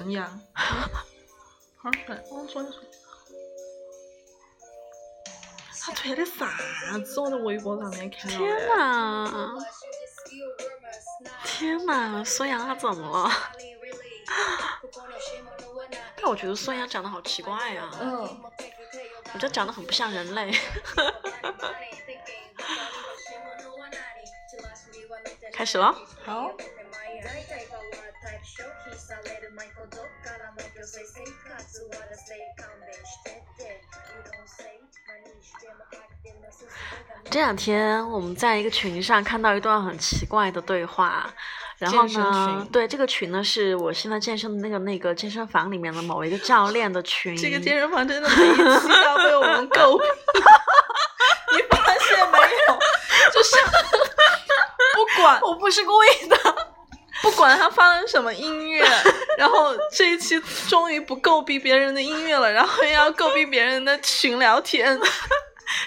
孙杨。好，来，我说一说。他 tweet 的啥子？我在微博上面看到天呐！天呐，孙杨他怎么了？但我觉得孙杨长得好奇怪呀。嗯。我觉得长得很不像人类。开始了。好。这两天我们在一个群上看到一段很奇怪的对话，然后呢，对这个群呢是我现在健身的那个那个健身房里面的某一个教练的群。这个健身房真的每一期要被我们诟病，你发现没有？就是不管，我不是故意的，不管他发了什么音乐，然后这一期终于不诟病别人的音乐了，然后又要诟病别人的群聊天。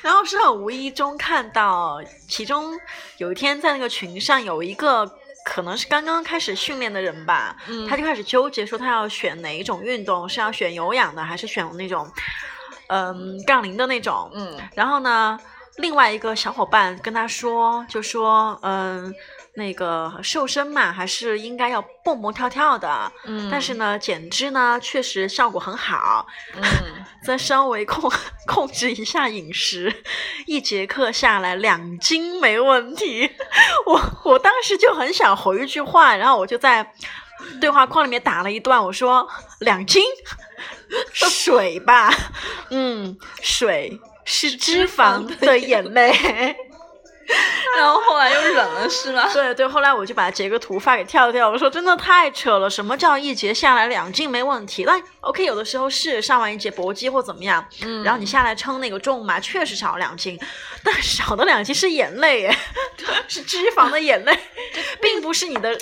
然后是很无意中看到，其中有一天在那个群上有一个可能是刚刚开始训练的人吧，他就开始纠结说他要选哪一种运动，是要选有氧的还是选那种，嗯，杠铃的那种。嗯，然后呢，另外一个小伙伴跟他说，就说，嗯。那个瘦身嘛，还是应该要蹦蹦跳跳的。嗯，但是呢，减脂呢，确实效果很好。嗯，再稍微控控制一下饮食，一节课下来两斤没问题。我我当时就很想回一句话，然后我就在对话框里面打了一段，我说两斤水吧，嗯，水是脂肪的眼泪。然后后来又忍了是吗？对对，后来我就把截个图发给跳跳，我说真的太扯了，什么叫一节下来两斤没问题？那 OK，有的时候是上完一节搏击或怎么样，嗯，然后你下来称那个重嘛，确实少了两斤，但少的两斤是眼泪，是脂肪的眼泪，并不是你的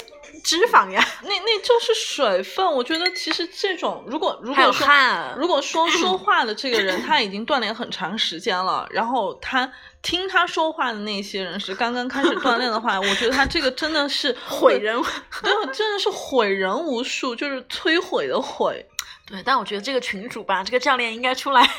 脂肪呀，那那就是水分。我觉得其实这种，如果如果说如果说说话的这个人他已经锻炼很长时间了，然后他。听他说话的那些人是刚刚开始锻炼的话，我觉得他这个真的是 毁人，对，真的是毁人无数，就是摧毁的毁。对，但我觉得这个群主吧，这个教练应该出来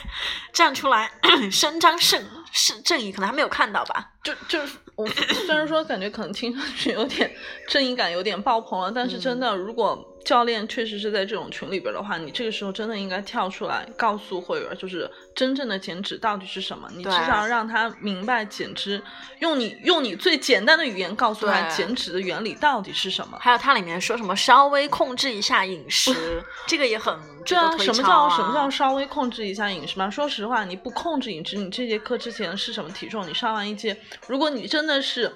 站出来 伸张正是正义，可能还没有看到吧？就就是我 虽然说感觉可能听上去有点正义感有点爆棚了，但是真的如果。教练确实是在这种群里边的话，你这个时候真的应该跳出来告诉会员，就是真正的减脂到底是什么。你至少让他明白减脂，用你用你最简单的语言告诉他减脂的原理到底是什么。还有它里面说什么稍微控制一下饮食，这个也很 对啊。什么叫什么叫稍微控制一下饮食嘛？说实话，你不控制饮食，你这节课之前是什么体重？你上完一节，如果你真的是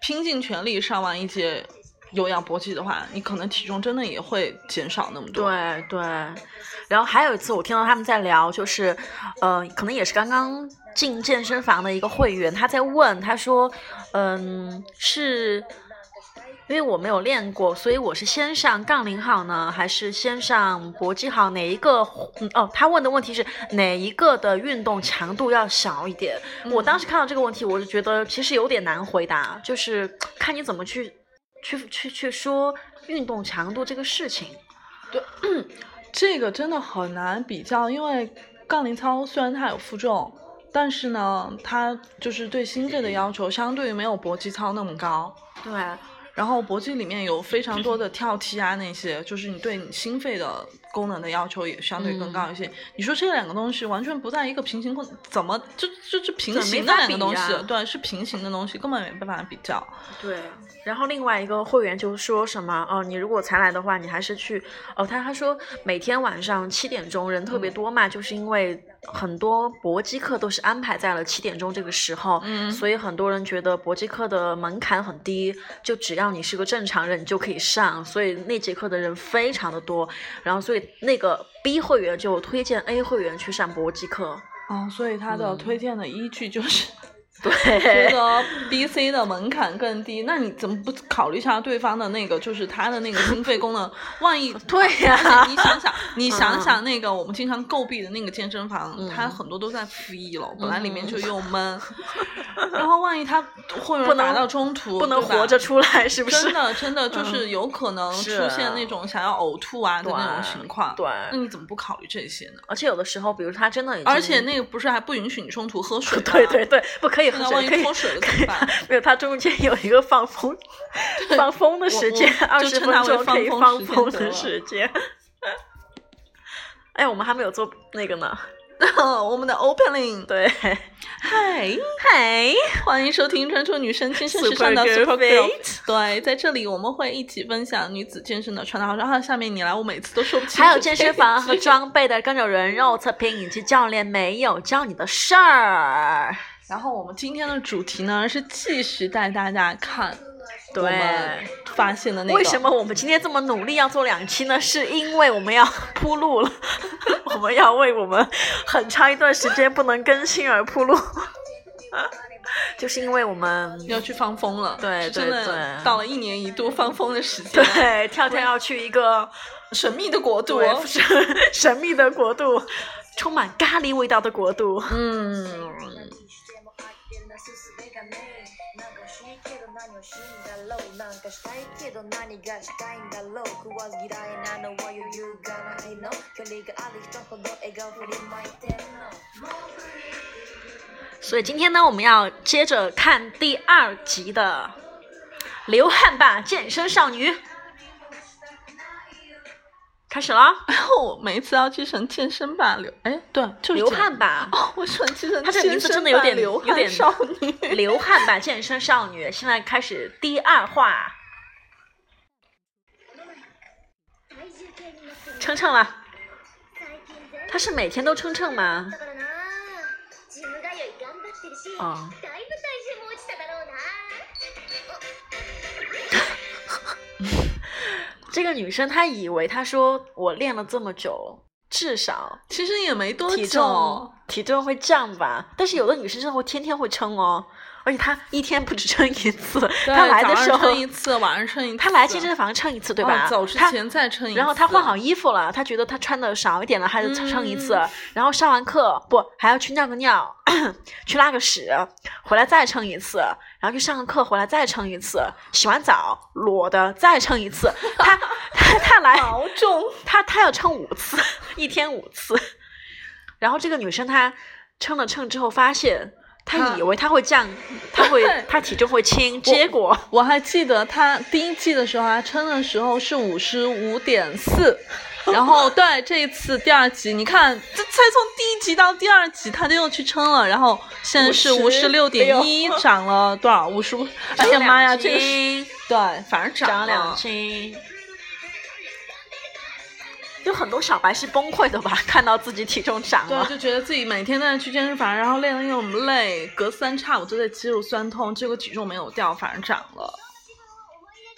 拼尽全力上完一节。有氧搏击的话，你可能体重真的也会减少那么多。对对，然后还有一次我听到他们在聊，就是，呃，可能也是刚刚进健身房的一个会员，他在问，他说，嗯，是因为我没有练过，所以我是先上杠铃好呢，还是先上搏击好？哪一个？哦，他问的问题是哪一个的运动强度要小一点？我当时看到这个问题，我就觉得其实有点难回答，就是看你怎么去。去去去说运动强度这个事情，对，这个真的很难比较，因为杠铃操虽然它有负重，但是呢，它就是对心肺的要求相对于没有搏击操那么高。对，然后搏击里面有非常多的跳踢啊那些，就是你对你心肺的。功能的要求也相对更高一些。你说这两个东西完全不在一个平行空，怎么就就就平行的两个东西？对，是平行的东西，根本没办法比较。对。然后另外一个会员就说什么哦，你如果才来的话，你还是去哦。他他说每天晚上七点钟人特别多嘛，就是因为很多搏击课都是安排在了七点钟这个时候，嗯，所以很多人觉得搏击课的门槛很低，就只要你是个正常人，你就可以上。所以那节课的人非常的多，然后所以。那个 B 会员就推荐 A 会员去上搏击课。哦，所以他的推荐的依据就是 觉，得 B、C 的门槛更低，那你怎么不考虑一下对方的那个，就是他的那个心肺功能？万一 对呀你想想，你想想那个我们经常诟病的那个健身房，嗯它很多都在负一楼，本来里面就又闷，然后万一他会不能打到中途，不能活着出来，是不是？真的，真的就是有可能出现那种想要呕吐啊的那种情况。对那你怎么不考虑这些呢？而且有的时候，比如他真的而且那个不是还不允许你中途喝水吗？对对对，不可以可以脱水了怎么办？没有，它中间有一个放风 放风的时间，二十分钟可以放放风的时间。哎，我们还没有做那个呢。我们的 opening，对，嗨，嗨，欢迎收听专注女生健身时尚的 Super Girl。对，在这里我们会一起分享女子健身的穿搭。然后下面你来，我每次都说不清楚。还有健身房和。装备的各种人肉测评，以及教练没有教你的事儿。然后我们今天的主题呢是继续带大家看对发现的那个为什么我们今天这么努力要做两期呢？是因为我们要铺路了，我们要为我们很长一段时间不能更新而铺路，就是因为我们要去放风了？对真的对对到了一年一度放风的时间，对跳跳要去一个神秘的国度。神 神秘的国度，充满咖喱味道的国度。嗯，所以今天呢，我们要接着看第二集的《流汗吧健身少女》，开始了。然后我每一次要去成健身吧流，哎，对，就是流汗吧，哦，我喜欢去成他这个名字真的有点流有点汗少女。流汗吧健身少女，现在开始第二话，称称了。他是每天都称称吗？だ这个女生她以为她说我练了这么久，至少其实也没多体久重，体重会降吧。但是有的女生真的会天天会称哦，而且他一天不止称一次，对她来的时候称一次，晚上称一次。她来健身房称一次，对吧？哦走之前再称一次。然后他换好衣服了，他觉得他穿的少一点了，还得称一次。嗯然后上完课不还要去尿个尿，去拉个屎，回来再称一次。然后去上个课，回来再称一次。洗完澡裸的再称一次。他 他他来毛重，他他要称五次，一天五次。然后这个女生她称了称之后，发现她她以为他会降，他会 他体重会轻，结果我还记得他第一季的时候，他称的时候是五十五点四。然后对这一次第二集，你看，这才从第一集到第二集，他就又去称了，然后现在是五十六点一，涨了多少？五十五？哎呀妈呀，这个对，反正涨了两斤。有很多小白是崩溃的吧？看到自己体重涨对，了，就觉得自己每天都在去健身房，然后练的又那么累，隔三差五都在肌肉酸痛，结果体重没有掉，反而涨了。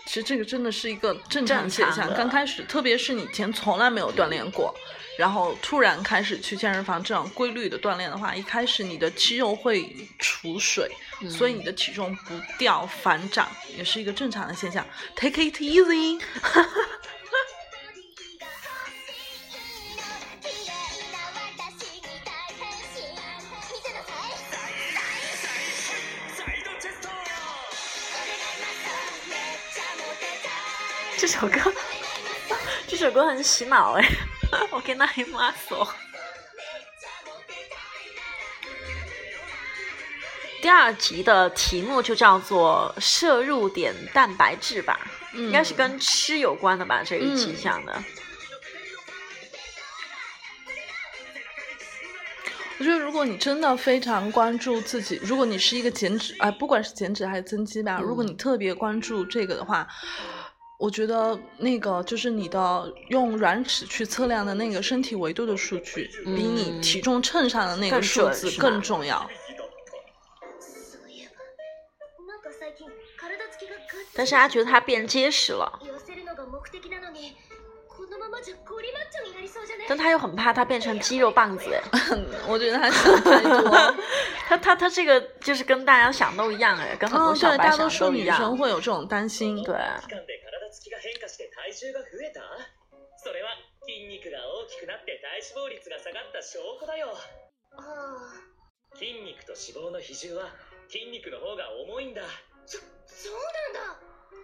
其实这个真的是一个正常现象。刚开始，特别是你以前从来没有锻炼过，然后突然开始去健身房这样规律的锻炼的话，一开始你的肌肉会储水，嗯所以你的体重不掉反涨，也是一个正常的现象。Take it easy。这首歌，这首歌很洗脑哎。我跟那一妈说。第二集的题目就叫做“摄入点蛋白质”吧，应该是跟吃有关的吧？这一期嗯讲的。我觉得，如果你真的非常关注自己，如果你是一个减脂，哎、不管是减脂还是增肌吧，如果你特别关注这个的话，我觉得那个就是你的用软尺去测量的那个身体维度的数据，比你嗯体重秤上的那个更数字准是吗更重要。そういえばなんか最近体つきがガッ但是他觉得他变结实了，痩せるのが目的なのにこ このままじゃゴリマッチョになりそうじゃね但他又很怕他变成肌肉棒子哎，我觉得他想太多。他他他这个就是跟大家想都一样哎，跟很多嗯，对，小白大多数女想都一样。生会有这种担心。对，期間で体 つきが変化して体重が増えたそれは筋肉が大きくなって体脂肪率が下がった証拠だよああ筋肉と脂肪の比重は筋肉の方が重いんだそそうなんだ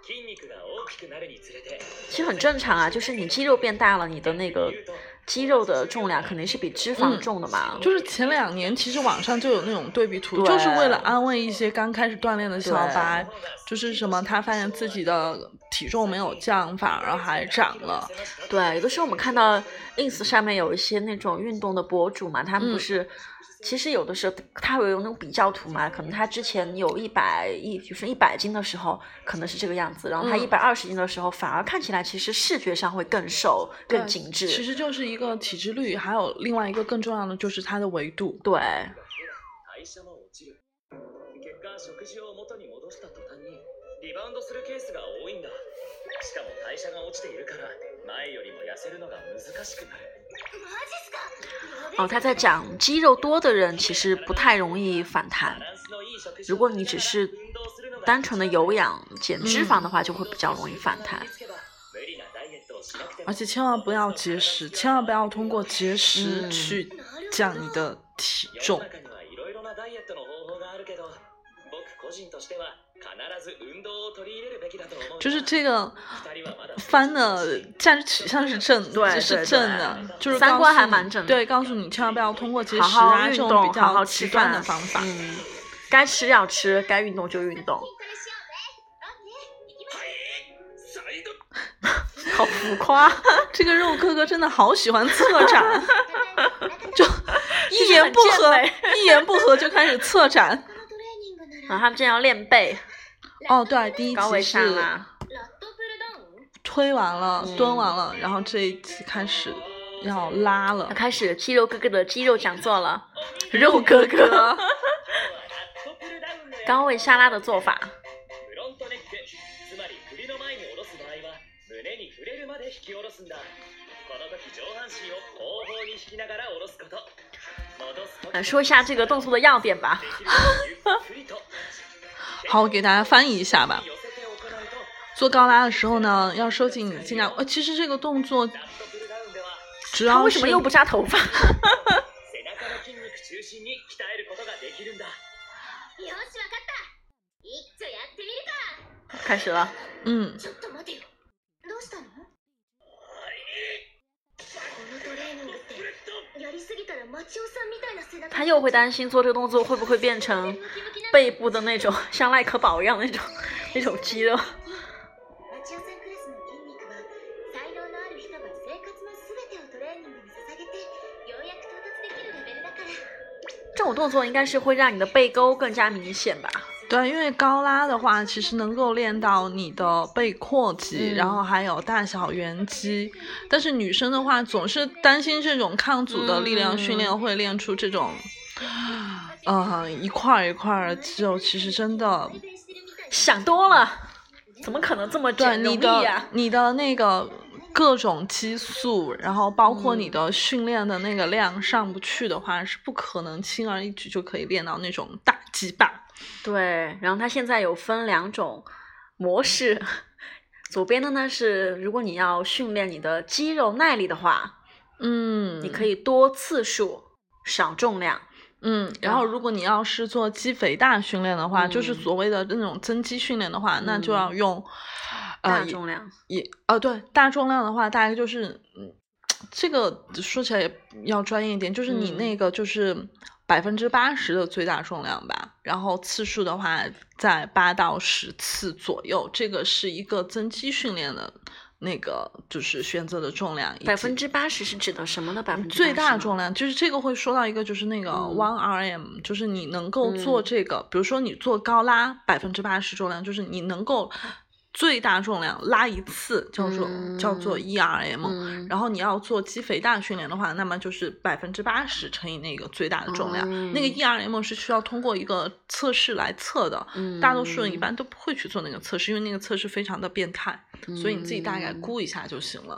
筋肉が大きくなるにつれて其实很正常啊，就是你肌肉变大了，你的那个言うと肌肉的重量肯定是比脂肪嗯重的嘛。就是前两年，其实网上就有那种对比图，对就是为了安慰一些刚开始锻炼的小白对，就是什么他发现自己的 体重没有降，反而还长了。对，有的时候我们看到 ins 上面有一些那种运动的博主嘛，他们不嗯是，其实有的时候他会有那种比较图嘛，可能他之前有一百一，就是一百斤的时候可能是这个样子，然后他嗯一百二十斤的时候，反而看起来其实视觉上会更瘦、更紧致。其实就是一个体脂率，还有另外一个更重要的就是它的维度。对，リバウンドするケースが多いんだしかも代謝が落ちているから前よりも痩せるのが難しくなるマジっすか哦，他在讲肌肉多的人其实不太容易反弹バ。ランスのいい食事如果你只是单纯的有氧减脂肪的话，就会比较容易反弹。無理なダイエットをしなくても而且千万不要节食，千万不要通过节食嗯去降你的体重。世 の中にはいろいろなダイエットの方法があるけど僕個人としては必ず運動を取り入れるべきだと思う就是这个二人はまだ番的价值取向是正，对是对正的，就是三观告诉你还蛮正的对，告诉你千万不要通过节好食啊好运动，这种比好好较吃极端的饭方法。嗯，该吃要吃，该运动就运动，サイド好浮夸，这个肉哥哥真的好喜欢策展，就一言不合很健美一言不合就开始策展。トレーニングなら然后他们正要练背， 哦，对，第一高位集是上啦，ラットプルダウン推完了、嗯蹲完了，然后这一集开始要拉了他。开始肌肉哥哥的肌肉讲座了，肉哥哥，ラットプルダウンのや高位下拉的做法，フロントネックつまり首の前に下ろす場合は胸に触れるまで引き下ろすんだこの時上半身を後方に引きながら下ろすこと戻す時呃，说一下这个动作的要点吧。 好，我给大家翻译一下吧。寄せて行うと做高拉的时候呢，要收紧你尽量。呃，其实这个动作ラットプルダウンでは主要是他为什么又不扎头发？背中の筋 他又会担心做这个动作会不会变成ムキムキな背部的那种像赖可宝一样那种那种肌肉。マチオさんクラスの筋肉は才能のある人が生活のすべてをトレーニングに捧げてようやく到達できるレベルだから这种动作应该是会让你的背沟更加明显吧？ 对，因为高拉的话，其实能够练到你的背阔肌，嗯然后还有大小圆肌。但是女生的话，总是担心这种抗阻的力量训练嗯会练出这种，呃，一块儿一块儿的肌肉，其实真的改善してるみたい想多了，怎么可能这么对简容易你的呀、你的那个各种激素，然后包括你的训练的那个量上不去的话，是不可能轻而易举就可以练到那种大肌霸。 对，然后它现在有分两种模式，左边的呢是如果你要训练你的肌肉耐力的话，嗯，你可以多次数少重量。嗯，然后如果你要是做肌肥大训练的话，就是嗯。所谓的那种增肌训练的话，那就嗯。要用呃大重量，也呃对大重量的话，大概就是嗯，这个说起来也要专业一点，就是你嗯。那个就是百分之八十的最大重量吧，然后次数的话在八到十次左右，这个是一个增肌训练的那个就是选择的重量，百分之八十是指的什么的？百分之最大重量就是这个会说到一个，就是那个嗯 one rm，、就是你能够做嗯这个，比如说你做高拉百分之八十重量，就是你能够最大重量拉一次，叫做、叫做 ERM，、嗯，然后你要做肌肥大训练的话，那么就是百分之八十乘以那个最大的重量，那个嗯 E R M 是需要通过一个测试来测的。嗯大多数人一般都不会去做那个测试，因为那个测试非常的变态，所以你自己大概嗯估一下就行了。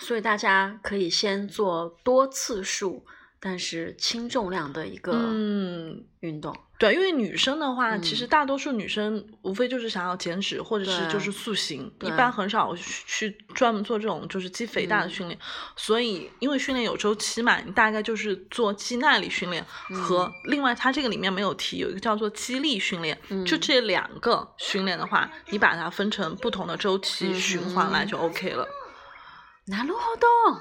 所以大家可以先做多次数，但是轻重量的一个嗯，运动。对，因为女生的话，其实嗯大多数女生无非就是想要减脂，或者是就对是塑形，一对般很少去去专门做这种就是肌肥大的嗯训练。所以，因为训练有周期嘛，你大概就是做肌耐力训练和、嗯另外它这个里面没有提，有一个叫做肌力训练，就嗯这两个训练的话，你把它分成不同的周期嗯循环来哼就 OK 了。なるほど。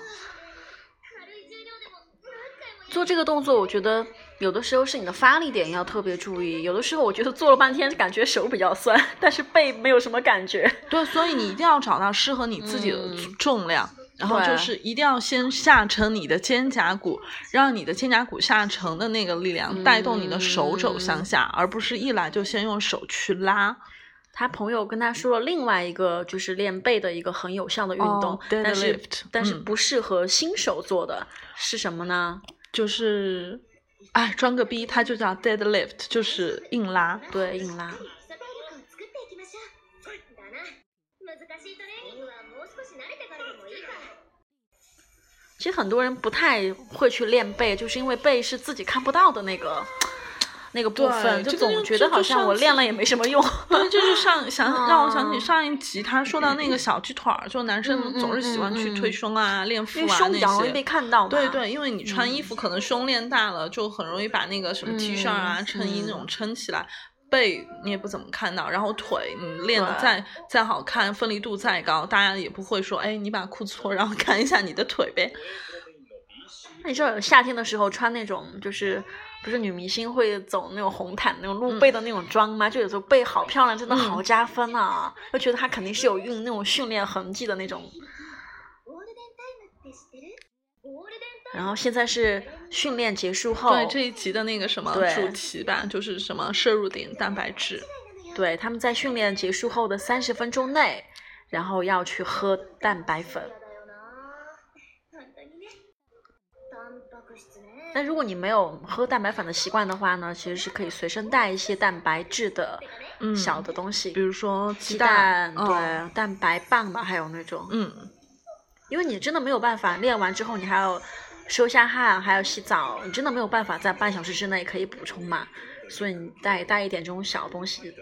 做这个动作，我觉得 有的时候是你的发力点要特别注意，有的时候我觉得做了半天，感觉手比较酸，但是背没有什么感觉。对，所以你一定要找到适合你自己的嗯重量，然后就是一定要先下沉你的肩胛骨，让你的肩胛骨下沉的那个力量带动你的手肘向下，而不是一来就先用手去拉。他朋友跟他说了另外一个就是练背的一个很有效的运动，哦但是但是嗯不适合新手做的、是什么呢？就是，哎，装个逼，它就叫 deadlift，就是硬拉。对，硬拉。基礎体力を作っていきましょうだな難しいトレーニングはもう少し慣れてからでもいいから其实很多人不太会去练背，就是因为背是自己看不到的那个 那个部分，就总觉得好像我练了也没什么用。对，这就上想 让我想起哦上一集他说到那个小鸡腿儿，就男生总是喜欢去推胸啊、练腹因为啊那胸比较容易些被看到嘛。对对，因为你穿嗯衣服可能胸练大了，就很容易把那个什么 T 恤啊、嗯衬衣那种嗯撑起来。背你也不怎么看到，然后腿你练的再再好看，分离度再高，大家也不会说，哎，你把裤子脱，然后看一下你的腿呗。那你知道夏天的时候穿那种就是。不是女明星会走那种红毯那种嗯露背的那种装吗？就有时候背好漂亮，真的好加分啊！就觉得她肯定是有用那种训练痕迹的那种。ゴールデンタイムって知ってるゴールデンタイム然后现在是训练结束后，对这一集的那个什么对主题吧，就是什么摄入点蛋白质。对他们在训练结束后的三十分钟内，然后要去喝蛋白粉。 那如果你没有喝蛋白粉的习惯的话呢，其实是可以随身带一些蛋白质的嗯，小的东西，比如说鸡蛋，蛋，嗯对，蛋白棒吧，还有那种，嗯，因为你真的没有办法练完之后，你还要收下汗，还要洗澡，你真的没有办法在半小时之内可以补充嘛，所以你带带一点这种小东西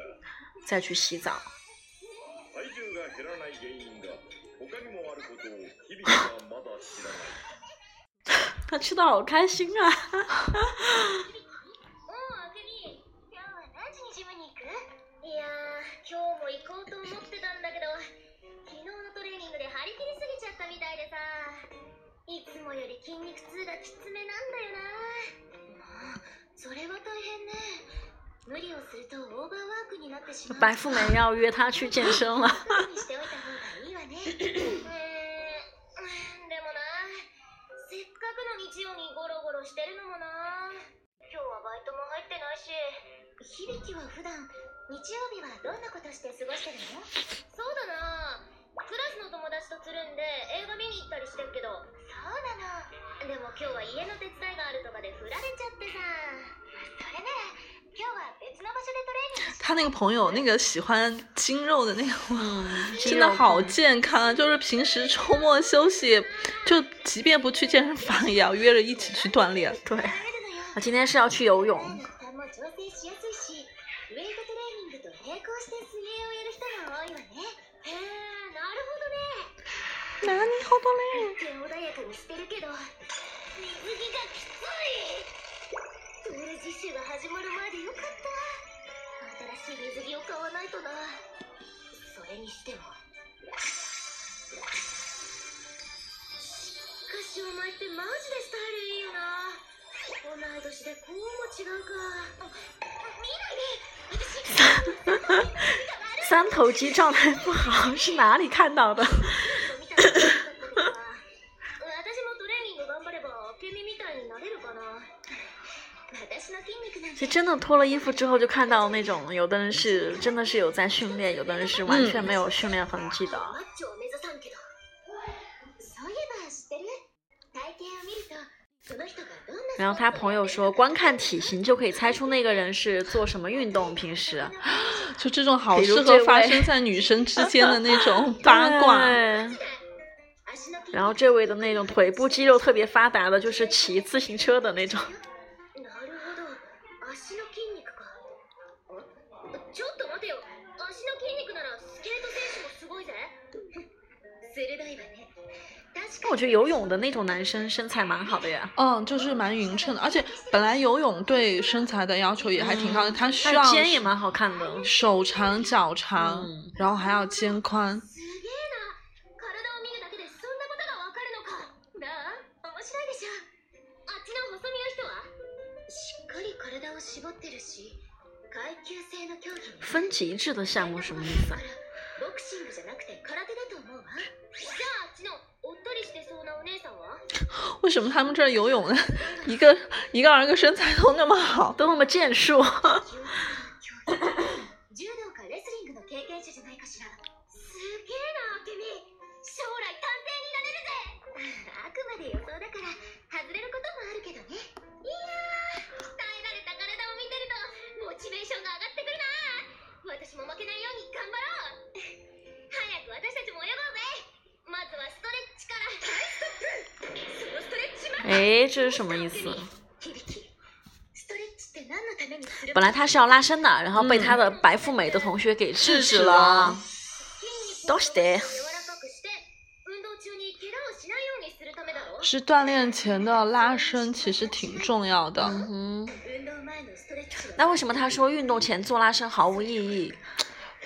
再去洗澡。他吃的好开心啊！おうあけみ今日は何時にジムに行くいやー今日も行こうと思ってたんだけど昨日のトレーニングで張り切りすぎちゃったみたいでさいつもより筋肉痛がきつめなんだよなもうそれは大変ね無理をするとオーバーワークになってしまう白富美要约他去健身了。 朋友那个喜欢筋肉的那个，嗯，肌真的肉好控健康啊！就是平时周末休息，就即便不去健身房，也要约着一起去锻炼。对，あるのよ他今天是要去游泳。負担も調整しやすいしウェイトトレーニングと並行して水泳をやる人が多いわねへえなるほどね哪里好多嘞？一見穏やかにしてるけど水着がきついトール実習が始まる前でよかった 新しい水着を買わないとな。それにしても。しかしお前ってマジでスタイルいいよな。同い年でこうも違うか。見ないで。私。三头肌状态不好是哪里看到的？真的脱了衣服之后，就看到那种有的人是真的是有在训练，有的人是完全没有训练痕迹的。マッチョを目指さんけどそういえば知ってる体型を見るとその人がどんな然后他朋友说，光看体型就可以猜出那个人是做什么运动，平时就这种好比如适这位合发生在女生之间的那种八卦。对足の筋 然后这位的那种腿部肌肉特别发达的，就是骑自行车的那种。 確か我觉得游泳的那种男生身材蛮好的呀，嗯，就是蛮匀称的，而且本来游泳对身材的要求也还挺高的，它需他要的肩也蛮好看的。手长脚长，嗯然后还要肩宽。すげえな体を見るだけでそんなことがわかるのかなあ面白いでしょあっちの細身の人はしっかり体を絞ってるし階級制の競技ね分级制的项目什么意思啊？ 为什么他们这儿游泳的 一个一个二个身材都那么好？都那么健硕。哎，这是什么意思？響きストレッチって何のためにする本来他是要拉伸的，然后被他的白富美的同学给制止了。どうして柔らかくして運動中に怪我をしないようにするためだろ是锻炼前的拉伸其实挺重要的。嗯哼，運動前のストレッチは那为什么他说运动前做拉伸毫无意义？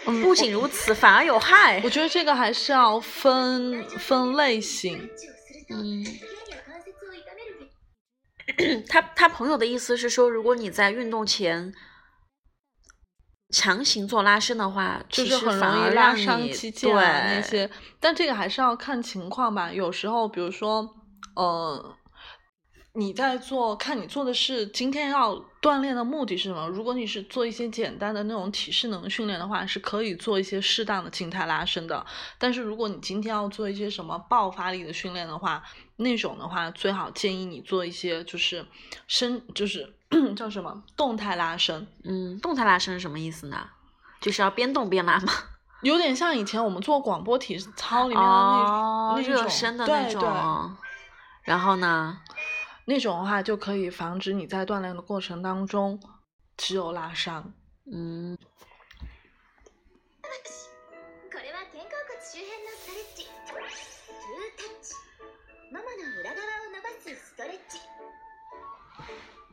嗯，不仅如此，反而有害我。觉得这个还是要分分类型。ストレッチをすると嗯， 他他朋友的意思是说，如果你在运动前强行做拉伸的话，就是很容易拉伤肌腱啊那对些，但这个还是要看情况吧。有时候，比如说，呃，你在做，看你做的是今天要锻炼的目的是什么。如果你是做一些简单的那种体适能训练的话，是可以做一些适当的静态拉伸的。但是如果你今天要做一些什么爆发力的训练的话，那种的话，最好建议你做一些就是伸，就是 叫什么动态拉伸。嗯，动态拉伸是什么意思呢？就是要边动边拉吗？有点像以前我们做广播体操里面的那、哦，那种身的那对种。对然后呢？那种的话就可以防止你在锻炼的过程当中肌肉拉伤。嗯，これは肩甲骨周辺のストレッチトゥータッチママの裏側を伸ばすストレッチ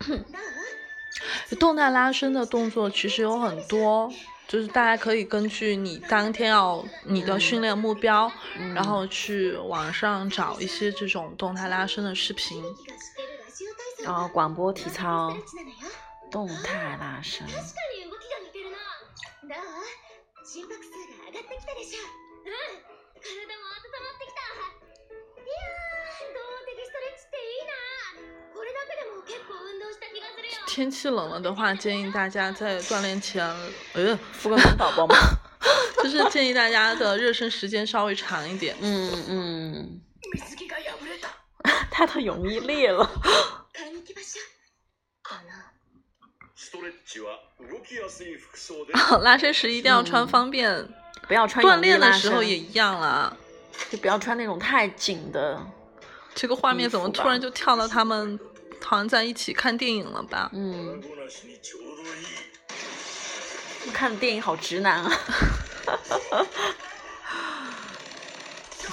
どう动态拉伸的动作其实有很多，就是大家可以根据你当天要你的训练目标，嗯然后去网上找一些这种动态拉伸的视频。 然后广播体操ストレッチなのよ动态拉伸。確かに動きが似てるなどう心拍数が上がってきたでしょうん体も温まってきたいやー動的ストレッチっていいなこれだけでも結構運動した気がするよ天气冷了的话，建议大家在锻炼前，呃，富贵红宝宝吗？就是建议大家的热身时间稍微长一点。嗯嗯，水着が破れた他的泳衣裂了。 動きやすい服装で拉伸时一定要穿方便，不要穿锻泳衣拉炼的时候伸也一样啦。就不要穿那种太紧的。这个画面怎么衣服吧突然就跳到他们好像在一起看电影了吧？嗯，顎なしにちょうどいい看的电影好直男啊！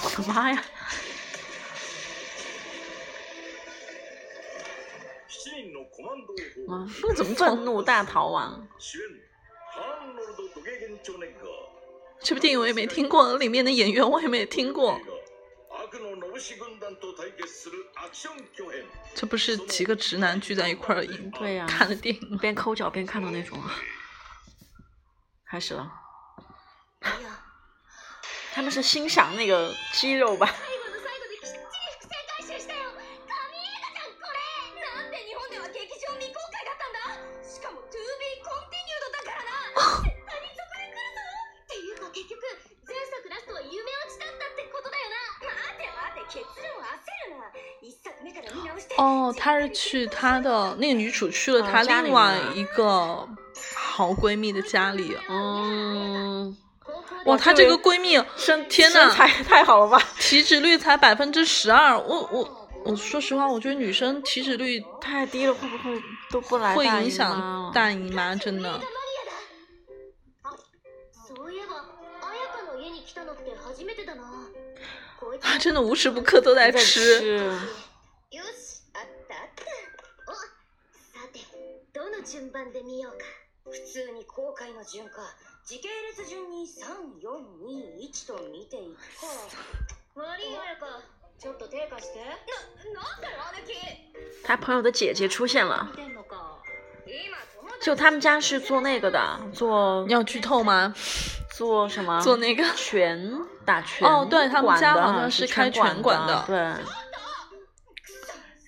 我的妈呀！ ンドを啊，那怎么愤怒大逃亡？主演ハーノルド・ドゲゲンチョネッガ这部电影我也没听过，里面的演员我也没听过。悪のノブシ軍団と対決するアクション巨編这不是几个直男聚在一块儿影对呀、看的电影吗？边抠脚边看的那种啊。开始了，いや他们是欣赏那个肌肉吧？ 她是去她的那个女主去了哦她家里另外面一个好闺蜜的家里。嗯， 哇，她这个闺蜜身天呐身材太好了吧？体脂率才百分之十二，我我我说实话，我觉得女生体脂率太低了，会不会都不来会大姨影响妈大姨妈，真的。そういえば綾香の家に来たのって初めてだなこいつ她真的无时不刻都在在吃。 順番で見ようか普通に後悔の順か時系列順に3421と見ていくか悪い綾香ちょっと手貸してな、なんだよ姉貴他朋友的姐姐出现了見，てんのか今友達就他们家是做那个的，做要剧透吗？做什么？做那个拳打拳哦对他们家馆的好像是开拳拳馆的的，对。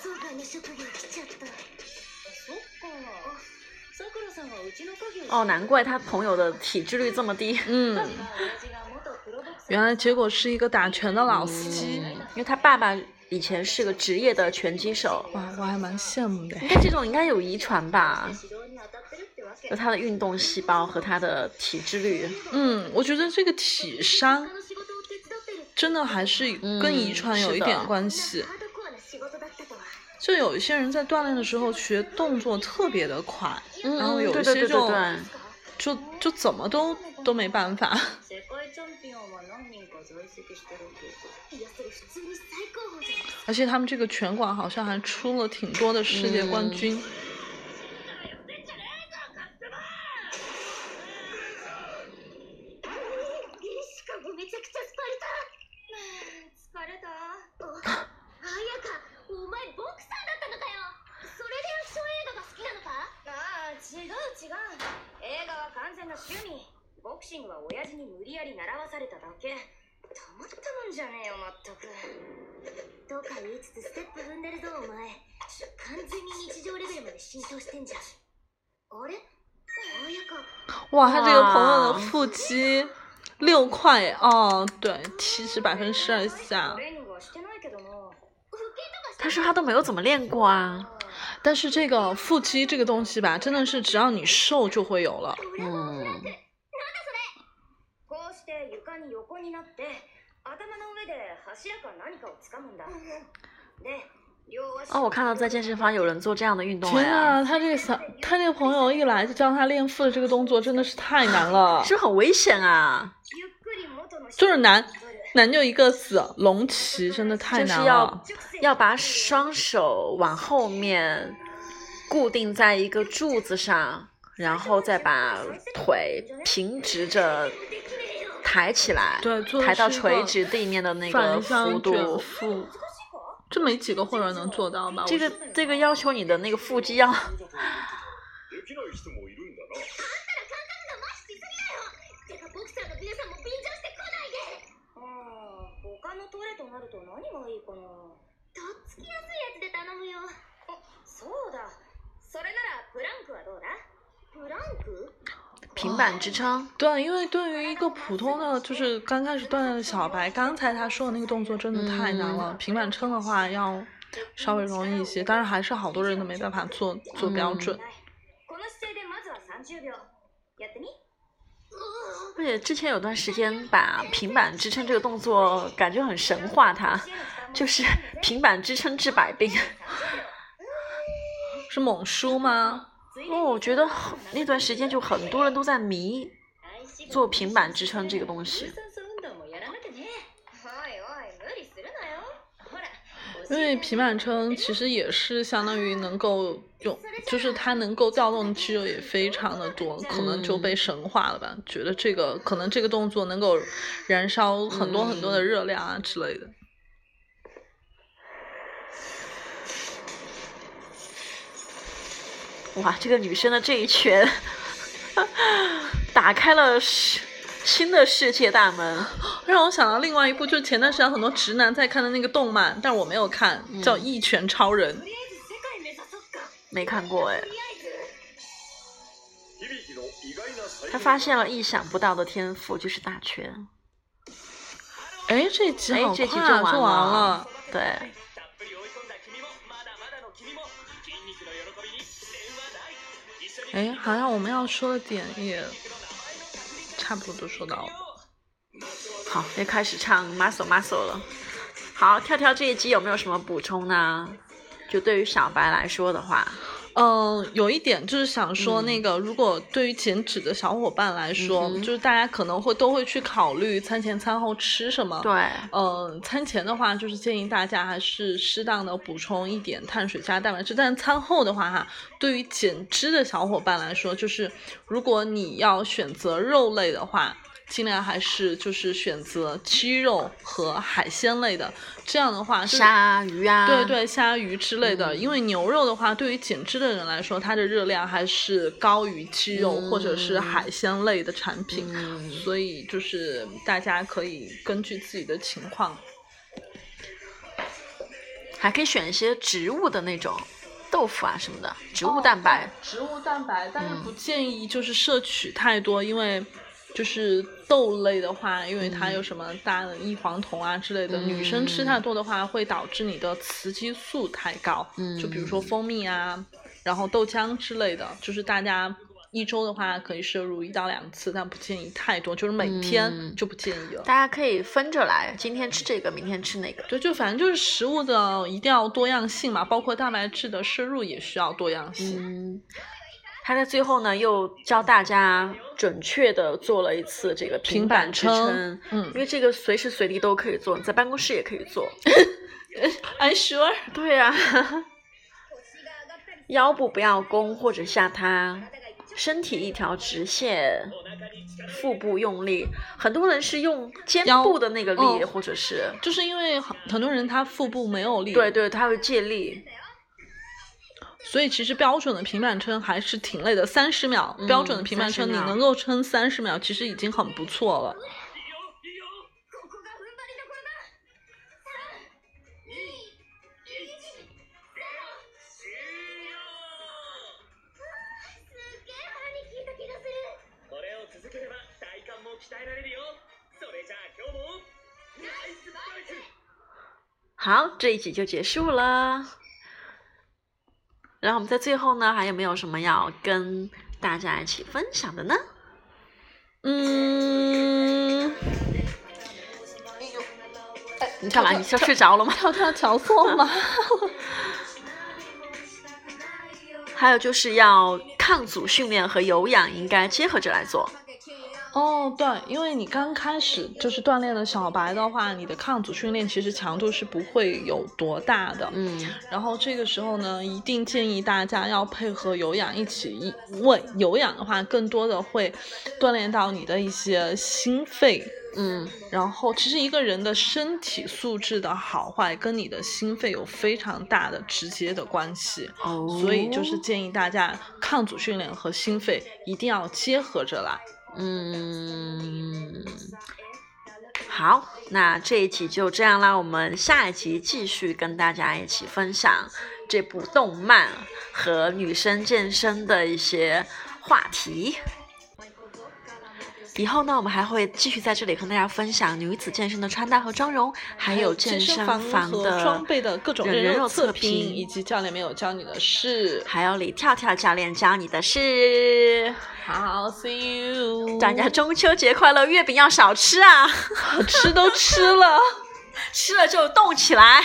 予想外の職業来ちゃったそっかさくらさんはうちの家業哦，难怪他朋友的体脂率这么低，嗯，親父が元プロボクサー原来结果是一个打拳的老司机，因为他爸爸以前是个职业的拳击手，哇，我还蛮羡慕的。应该这种应该有遗传吧，指導に当たってるってわけ就他的运动细胞和他的体脂率。嗯，我觉得这个体伤他の仕事を手伝ってる真的还是跟遗传有一点关系。ハ 就有一些人在锻炼的时候学动作特别的快，嗯然后有对对对对一些就对，就就怎么都都没办法。世界チャンピオンは何人か在籍してるけどいやそれ普通に最高峰じゃない而且他们这个拳馆好像还出了挺多的世界冠军。し 前ボクサーだったのかよ。それでアクション映画が好きなのか？ああ違う違う。映画は完全な趣味。ボクシングは親父に無理やり習わされただけ。たまったもんじゃねえよまったく。とか言いつつステップ踏んでるぞお前。完全に日常レベルまで浸透してんじゃん。あれ？哇，他这个朋友的腹肌六块哦，对，体脂百分之十二以下他说他都没有怎么练过啊。但是这个腹肌这个东西吧，真的是只要你瘦就会有了。嗯，こうして床に横になって頭の上で柱か何かを掴むんだで両足哦，我看到在健身房有人做这样的运动天了呀，啊，他这个小，他这个朋友一来就教他练腹的这个动作，真的是太难了。是不是很危险啊？ゆっくり元の就是难戻る 难就一个字，龙骑真的太难就是要了。要把双手往后面固定在一个柱子上，然后再把腿平直着抬起来，对做抬到垂直地面的那个幅度。腹，这没几个会员能做到吧？这个这个要求你的那个腹肌要 他のトレとなると何がいいかなとっつきやすいやつで頼むよあそうだそれならプランクはどうだプランク平板支撑。对，因为对于一个普通的，就是刚开始锻炼的小白，刚才他说的那个动作真的太难了。平板撑的话要稍微容易一些，当然还是好多人都没办法做做标准。こ 而且之前有段时间把平板支撑这个动作感觉很神化它，就是平板支撑治百病。是猛叔吗？哦，我觉得很那段时间就很多人都在迷做平板支撑这个东西。因为平板撑其实也是相当于能够用，就是它能够调动的肌肉也非常的多，可能就被神化了吧？觉得这个可能这个动作能够燃烧很多很多的热量啊之类的。哇，这个女生的这一拳 打开了世新的世界大门。让我想到另外一部，就是前段时间很多直男在看的那个动漫，但是我没有看，叫《一拳超人》。没看过哎。響の意外な才他发现了意想不到的天赋，就是打拳。哎，这一集哎好，快啊，这集就完做完了。对，たっぷり追い込んだ君もまだまだの君も筋肉の喜びに電話ない一緒に哎，好像我们要说的点也 差不多都说到了。好，要开始唱 muscle muscle 了。好，跳跳这一集有没有什么补充呢？就对于小白来说的话，嗯，有一点就是想说，嗯那个、如果对于减脂的小伙伴来说，嗯就是大家可能会都会去考虑餐前餐后吃什么。。对，嗯，餐前的话，就是建议大家还是适当的补充一点碳水加蛋白质。但是餐后的话，哈，对于减脂的小伙伴来说，就是如果你要选择肉类的话，尽量还是就是选择鸡肉和海鲜类的。这样的话，就是鲨鱼啊，对对，虾鱼之类的，嗯因为牛肉的话，对于减脂的人来说，它的热量还是高于鸡肉、或者是嗯海鲜类的产品，嗯所以就是大家可以根据自己的情况。还可以选一些植物的那种豆腐啊什么的，植物蛋白。植物蛋白，但是嗯不建议就是摄取太多，因为就是豆类的话，因为它有什么大的异黄酮啊之类的，女生吃太多的话，会导致你的雌激素太高。嗯就比如说蜂蜜啊，然后豆浆之类的，就是大家。一周的话可以摄入一到两次，但不建议太多，就是每天嗯就不建议了。大家可以分着来，今天吃这个，明天吃那个。对，就反正就是食物的一定要多样性嘛，包括蛋白质的摄入也需要多样性。嗯，他在最后呢又教大家准确的做了一次这个平板支撑撑，嗯因为这个随时随地都可以做，你在办公室也可以做。I sure。对呀、腰部不要弓或者下塌，身体一条直线，腹部用力。很多人是用肩腰部的那个力，哦或者是就是因为很很多人他腹部没有力，对，对，他会借力。所以其实标准的平板撑还是挺累的，三十秒、嗯标准的平板撑30秒你能够撑三十秒，其实已经很不错了。ここが踏ん張りどころだすっげえ腹に効いた気がするこれを続ければ体幹も鍛えられるよそれじゃあ今日もナイスバイク好，这一集就结束了。 然后我们在最后呢，还有没有什么要跟大家一起分享的呢？嗯，你干嘛？你是要睡着了吗？跳跳调错吗？还有就是要抗阻训练和有氧应该结合着来做。哦，对，因为你刚开始就是锻炼的小白的话，你的抗阻训练其实强度是不会有多大的。嗯然后这个时候呢，一定建议大家要配合有氧一起，一为有氧的话，更多的会锻炼到你的一些心肺。嗯然后，其实一个人的身体素质的好坏，跟你的心肺有非常大的直接的关系。哦所以就是建议大家抗阻训练和心肺一定要结合着来。嗯，好，那这一集就这样啦，我们下一集继续跟大家一起分享这部动漫和女生健身的一些话题。以后呢，我们还会继续在这里和大家分享女子健身的穿搭和妆容，还有健身房的装备的各种人肉测测评，评以及教练没有教你的事。还有李跳跳教练教你的事。好，see you。大家中秋节快乐，月饼要少吃啊，吃都吃了。吃了就动起来。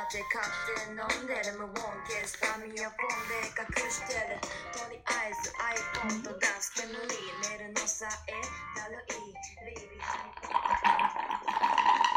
カフェラテ買って飲んでる無音消す紙をポンで隠してる。とりあえず iPhone と出す煙寝るのさえだるい